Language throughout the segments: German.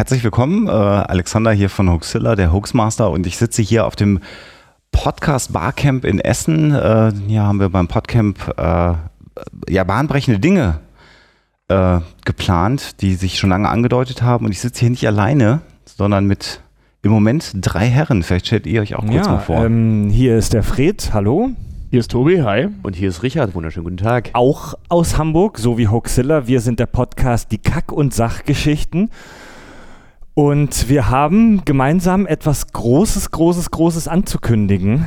herzlich willkommen. Äh, Alexander hier von Hoaxilla, der Hoaxmaster und ich sitze hier auf dem Podcast Barcamp in Essen. Äh, hier haben wir beim Podcamp äh, ja bahnbrechende Dinge äh, geplant, die sich schon lange angedeutet haben und ich sitze hier nicht alleine, sondern mit im Moment drei Herren. Vielleicht stellt ihr euch auch kurz ja, mal vor. Ähm, hier ist der Fred, hallo. Hier ist Tobi, hi. Und hier ist Richard, wunderschönen guten Tag. Auch aus Hamburg, so wie Hoaxilla. Wir sind der Podcast Die Kack- und Sachgeschichten. Und wir haben gemeinsam etwas Großes, Großes, Großes anzukündigen.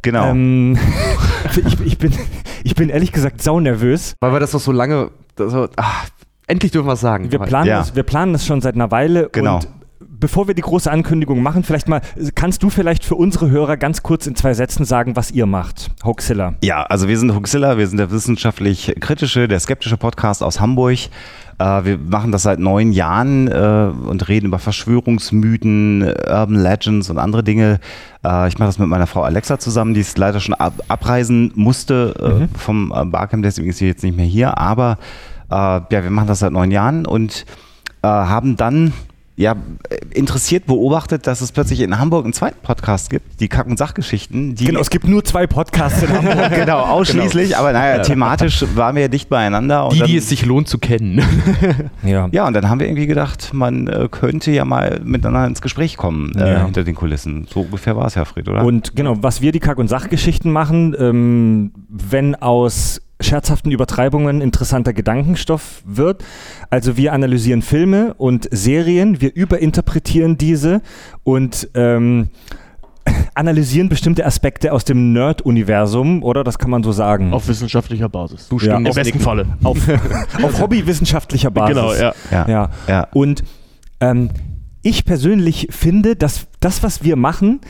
genau. Ähm, ich, ich, bin, ich bin ehrlich gesagt saunervös. Weil wir das doch so lange. So, ach, endlich dürfen wir es sagen. Wir planen, Ja. das, wir planen das schon seit einer Weile. Genau. Und bevor wir die große Ankündigung machen, vielleicht mal, kannst du vielleicht für unsere Hörer ganz kurz in zwei Sätzen sagen, was ihr macht, Hoaxilla? Ja, also wir sind Huxilla, wir sind der wissenschaftlich kritische, der skeptische Podcast aus Hamburg. Äh, wir machen das seit neun Jahren äh, und reden über Verschwörungsmythen, Urban Legends und andere Dinge. Äh, ich mache das mit meiner Frau Alexa zusammen, die ist leider schon ab abreisen musste äh, vom Barcamp, deswegen ist sie jetzt nicht mehr hier. Aber ja, wir machen das seit neun Jahren und haben dann ja, interessiert beobachtet, dass es plötzlich in Hamburg einen zweiten Podcast gibt, die Kack- und Sachgeschichten. Die Genau, es gibt nur zwei Podcasts in Hamburg. genau, ausschließlich, aber naja, thematisch waren wir ja dicht beieinander. Und Die, dann, die es sich lohnt zu kennen. ja. ja, und dann haben wir irgendwie gedacht, man äh, könnte ja mal miteinander ins Gespräch kommen äh, Ja. hinter den Kulissen. So ungefähr war es ja, Fred, oder? Und genau, was wir die Kack- und Sachgeschichten machen, ähm, wenn aus scherzhaften Übertreibungen interessanter Gedankenstoff wird. Also wir analysieren Filme und Serien, wir überinterpretieren diese und ähm, analysieren bestimmte Aspekte aus dem Nerd-Universum, oder? Das kann man so sagen. Auf wissenschaftlicher Basis. Du Ja. Im besten Falle. auf, auf hobbywissenschaftlicher Basis. Genau, ja. ja. Ja. Ja. Und ähm, ich persönlich finde, dass das, was wir machen,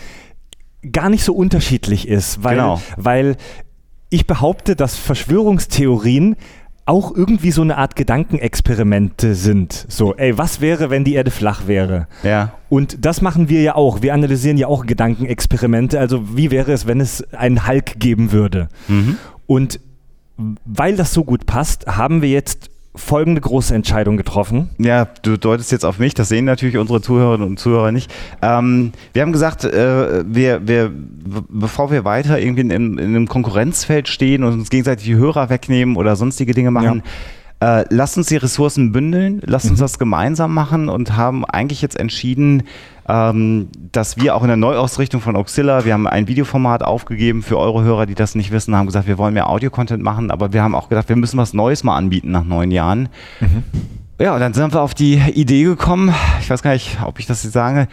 gar nicht so unterschiedlich ist, weil, Genau. weil ich behaupte, dass Verschwörungstheorien auch irgendwie so eine Art Gedankenexperimente sind. So, ey, was wäre, wenn die Erde flach wäre? ja. Und das machen wir ja auch. Wir analysieren ja auch Gedankenexperimente. Also, wie wäre es, wenn es einen Hulk geben würde? Mhm. Und weil das so gut passt, haben wir jetzt folgende große Entscheidung getroffen. Ja, du deutest jetzt auf mich, das sehen natürlich unsere Zuhörerinnen und Zuhörer nicht. Ähm, wir haben gesagt, äh, wir, wir, bevor wir weiter irgendwie in, in einem Konkurrenzfeld stehen und uns gegenseitig die Hörer wegnehmen oder sonstige Dinge machen, äh, lasst uns die Ressourcen bündeln, lasst uns das gemeinsam machen und haben eigentlich jetzt entschieden, ähm, dass wir auch in der Neuausrichtung von Auxilla, wir haben ein Videoformat aufgegeben für eure Hörer, die das nicht wissen, haben gesagt, wir wollen mehr Audio-Content machen, aber wir haben auch gedacht, wir müssen was Neues mal anbieten nach neun Jahren. Ja, und dann sind wir auf die Idee gekommen, ich weiß gar nicht, ob ich das jetzt sage,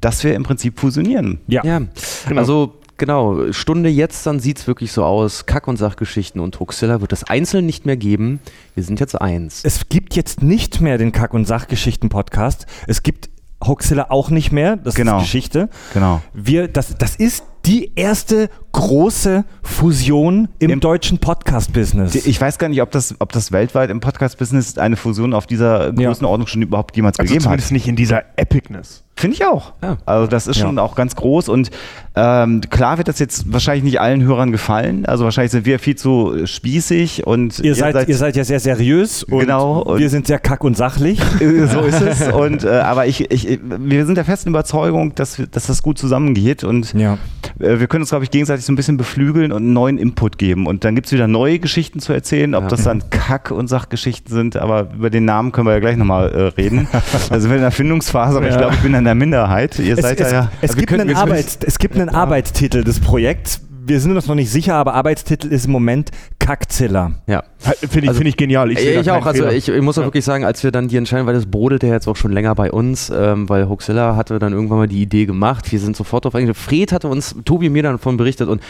dass wir im Prinzip fusionieren. Ja. ja. Genau. Also, genau, Stunde jetzt, dann sieht es wirklich so aus. Kack- und Sachgeschichten und Huxilla wird es einzeln nicht mehr geben. Wir sind jetzt eins. Es gibt jetzt nicht mehr den Kack- und Sachgeschichten-Podcast. Es gibt Hoaxilla auch nicht mehr. Das Genau. ist Geschichte. Genau. Wir, das, das ist die erste große Fusion im, Im- deutschen Podcast-Business. Ich weiß gar nicht, ob das, ob das weltweit im Podcast-Business eine Fusion auf dieser Größenordnung schon überhaupt jemals Also gegeben hat. zumindest nicht in dieser Epicness. Finde ich auch. Ja. Also das ist Ja. schon auch ganz groß und ähm, klar wird das jetzt wahrscheinlich nicht allen Hörern gefallen. Also wahrscheinlich sind wir viel zu spießig und ihr, seid, ihr seid ja sehr seriös und Genau, und- wir sind sehr kack und sachlich. Äh, so ist es. Und äh, aber ich, ich, wir sind der festen Überzeugung, dass, dass das gut zusammengeht und ja. Äh, wir können uns, glaube ich, gegenseitig so ein bisschen beflügeln und einen neuen Input geben. Und dann gibt es wieder neue Geschichten zu erzählen, ob Ja. das dann Kack- und Sachgeschichten sind, aber über den Namen können wir ja gleich nochmal äh, reden. also wir sind in der Findungsphase, aber ich Ja. glaube, ich bin in der Minderheit. Ihr Es, seid es, ja. es, wir gibt können- einen Arbeits, es gibt einen Arbeitstitel des Projekts. Wir sind uns noch nicht sicher, aber Arbeitstitel ist im Moment Kackzilla. Ja. Finde ich, Also, find ich genial. Ich, da ich auch, also ich, ich muss auch Ja. wirklich sagen, als wir dann die entscheiden, weil das brodelte ja jetzt auch schon länger bei uns, ähm, weil Hoaxilla hatte dann irgendwann mal die Idee gemacht, wir sind sofort drauf eingegangen. Fred hatte uns, Tobi mir dann davon berichtet und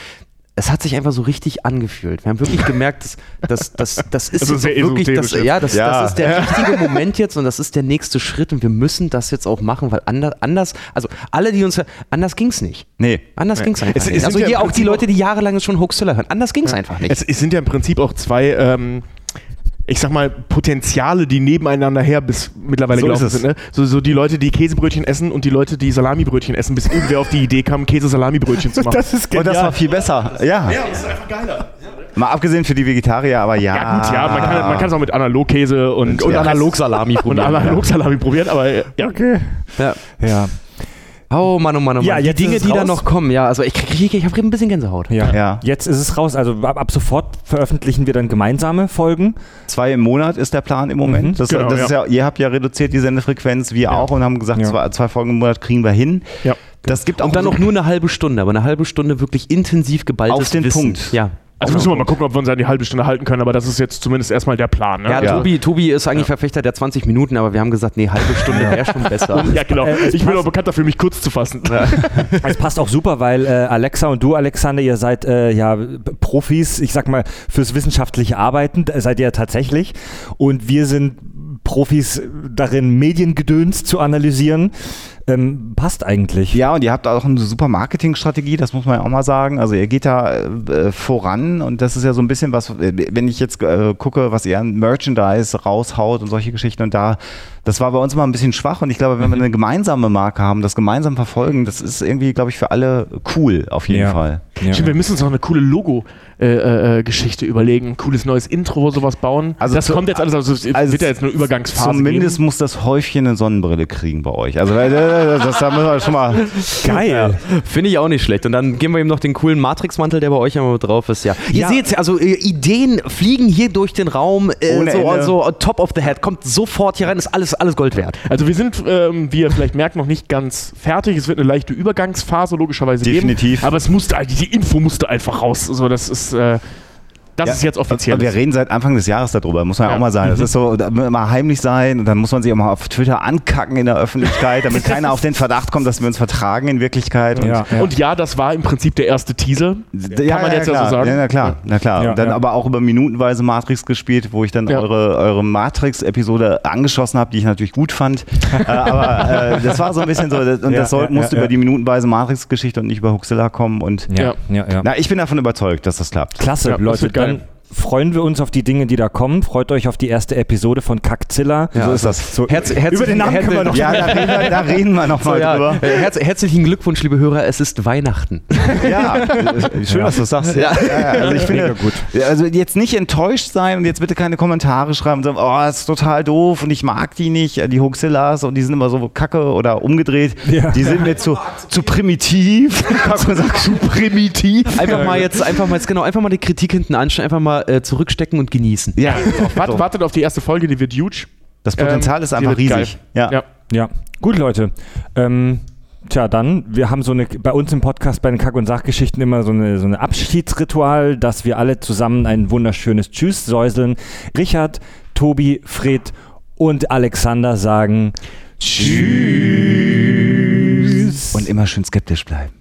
es hat sich einfach so richtig angefühlt. Wir haben wirklich gemerkt, dass das, das, das ist Also jetzt wirklich, das, ja, das, Ja. das ist der richtige Moment jetzt und das ist der nächste Schritt und wir müssen das jetzt auch machen, weil anders, anders also alle, die uns, anders ging's nicht. Nee. Anders ging's einfach Es- es nicht. Also ja hier auch die Leute, die jahrelang schon Hoaxilla hören. Anders ging's einfach nicht. Es, es sind ja im Prinzip auch zwei, ähm, ich sag mal, Potenziale, die nebeneinander her bis mittlerweile So gelaufen sind. Ne? So, so die Leute, die Käsebrötchen essen und die Leute, die Salamibrötchen essen, bis irgendwer auf die Idee kam, Käse-Salamibrötchen zu machen. Das ist Und das war viel besser. Ja. das ist einfach geiler. Mal abgesehen für die Vegetarier, aber ja. Ja, gut, ja, man kann, man kann es auch mit Analogkäse und, Und ja, Analogsalami und probieren. Analogsalami probieren, aber ja. Okay. Ja. Ja. Oh Mann, oh Mann, oh Mann. Ja, die jetzt Dinge, ist es die da raus. noch kommen. Ja, also ich, krieg, ich habe ein bisschen Gänsehaut. Ja. Ja. Jetzt ist es raus. Also ab, ab sofort veröffentlichen wir dann gemeinsame Folgen. Zwei im Monat ist der Plan im Moment. Mhm. Das, Genau, das ja. ist ja, ihr habt ja reduziert die Sendefrequenz, wir auch, und haben gesagt, Ja. zwei, zwei Folgen im Monat kriegen wir hin. Ja. Das gibt auch Und dann so- noch nur eine halbe Stunde, aber eine halbe Stunde wirklich intensiv geballtes Auf den Wissen. Punkt. Ja. Also müssen wir mal gucken, ob wir uns an die halbe Stunde halten können, aber das ist jetzt zumindest erstmal der Plan. Ne? Ja, Ja. Tobi, Tobi ist eigentlich Verfechter der 20 Minuten, aber wir haben gesagt, nee, halbe Stunde wäre schon besser. Ja, genau. Äh, ich bin auch bekannt dafür, mich kurz zu fassen. Es passt auch super, weil äh, Alexa und du, Alexander, ihr seid äh, ja Profis, ich sag mal, fürs wissenschaftliche Arbeiten, seid ihr ja tatsächlich. Und wir sind Profis darin, Mediengedöns zu analysieren. Ähm, passt eigentlich. Ja, und ihr habt auch eine super Marketingstrategie, das muss man ja auch mal sagen. Also ihr geht da äh, voran und das ist ja so ein bisschen was, äh, wenn ich jetzt äh, gucke, was ihr an Merchandise raushaut und solche Geschichten und da, das war bei uns immer ein bisschen schwach und ich glaube, wenn wir eine gemeinsame Marke haben, das gemeinsam verfolgen, das ist irgendwie, glaube ich, für alle cool, auf jeden Ja. Fall. Ja. Stimmt, wir müssen uns noch eine coole Logo-Geschichte überlegen, ein cooles neues Intro, sowas bauen. Also das zu- kommt jetzt alles, also es also wird ja jetzt eine Übergangsphase Zumindest geben. muss das Häufchen eine Sonnenbrille kriegen bei euch. Also weil, äh, das, da müssen wir schon mal. Geil. Finde ich auch nicht schlecht. Und dann geben wir ihm noch den coolen Matrix-Mantel, der bei euch immer drauf ist. Ja. Ihr Ja. seht also äh, Ideen fliegen hier durch den Raum, äh, Ohne so, Ende. so top of the head, kommt sofort hier rein, ist alles, alles Gold wert. Also wir sind, ähm, wie ihr vielleicht merkt, noch nicht ganz fertig. Es wird eine leichte Übergangsphase logischerweise Definitiv. geben. Aber es musste, die die Info musste einfach raus. So, das ist, äh, das Ja. ist jetzt offiziell. Wir reden seit Anfang des Jahres darüber, muss man ja Ja. auch mal sagen. Das ist so, immer heimlich sein und dann muss man sich auch mal auf Twitter ankacken in der Öffentlichkeit, damit keiner auf den Verdacht kommt, dass wir uns vertragen in Wirklichkeit. Und Ja. Und ja, das war im Prinzip der erste Teaser. ja, Kann man jetzt ja klar. so sagen. Ja, na klar, na klar. Dann ja. aber auch über minutenweise Matrix gespielt, wo ich dann Ja. eure, eure Matrix-Episode angeschossen habe, die ich natürlich gut fand. äh, aber äh, das war so ein bisschen so, das- und Ja, das soll, ja, musste ja, über ja. die minutenweise Matrix-Geschichte und nicht über Huxilla kommen. Und Ja, ja, ja. na, ich bin davon überzeugt, dass das klappt. Klasse, Ja, das Leute. Wird geil. Dann freuen wir uns auf die Dinge, die da kommen. Freut euch auf die erste Episode von Kackzilla. so ist das. So, Herz, herzlichen- über den Namen können wir noch Ja, da reden wir, da reden wir noch So, mal ja, drüber. äh, herz, herzlichen Glückwunsch, liebe Hörer, es ist Weihnachten. Ja, äh, schön, Ja. dass du das sagst. Ja. Ja, also ich finde, gut. Ja, also jetzt nicht enttäuscht sein und jetzt bitte keine Kommentare schreiben und sagen, oh, das ist total doof und ich mag die nicht, äh, die Hoaxillas und die sind immer so kacke oder umgedreht. Ja. Die sind mir zu, zu primitiv. Kann man sagen, zu primitiv. Einfach mal jetzt, einfach mal jetzt genau, einfach mal die Kritik hinten anstellen, einfach mal äh, zurückstecken und genießen. Ja, Wart, Wartet auf die erste Folge, die wird huge. das Potenzial Ähm, ist einfach riesig. Ja. Ja. Ja, gut, Leute. Ähm, tja, dann, wir haben so eine, bei uns im Podcast bei den Kack- und Sachgeschichten immer so eine, so eine Abschiedsritual, dass wir alle zusammen ein wunderschönes Tschüss säuseln. Richard, Tobi, Fred und Alexander sagen Tschüss. Und immer schön skeptisch bleiben.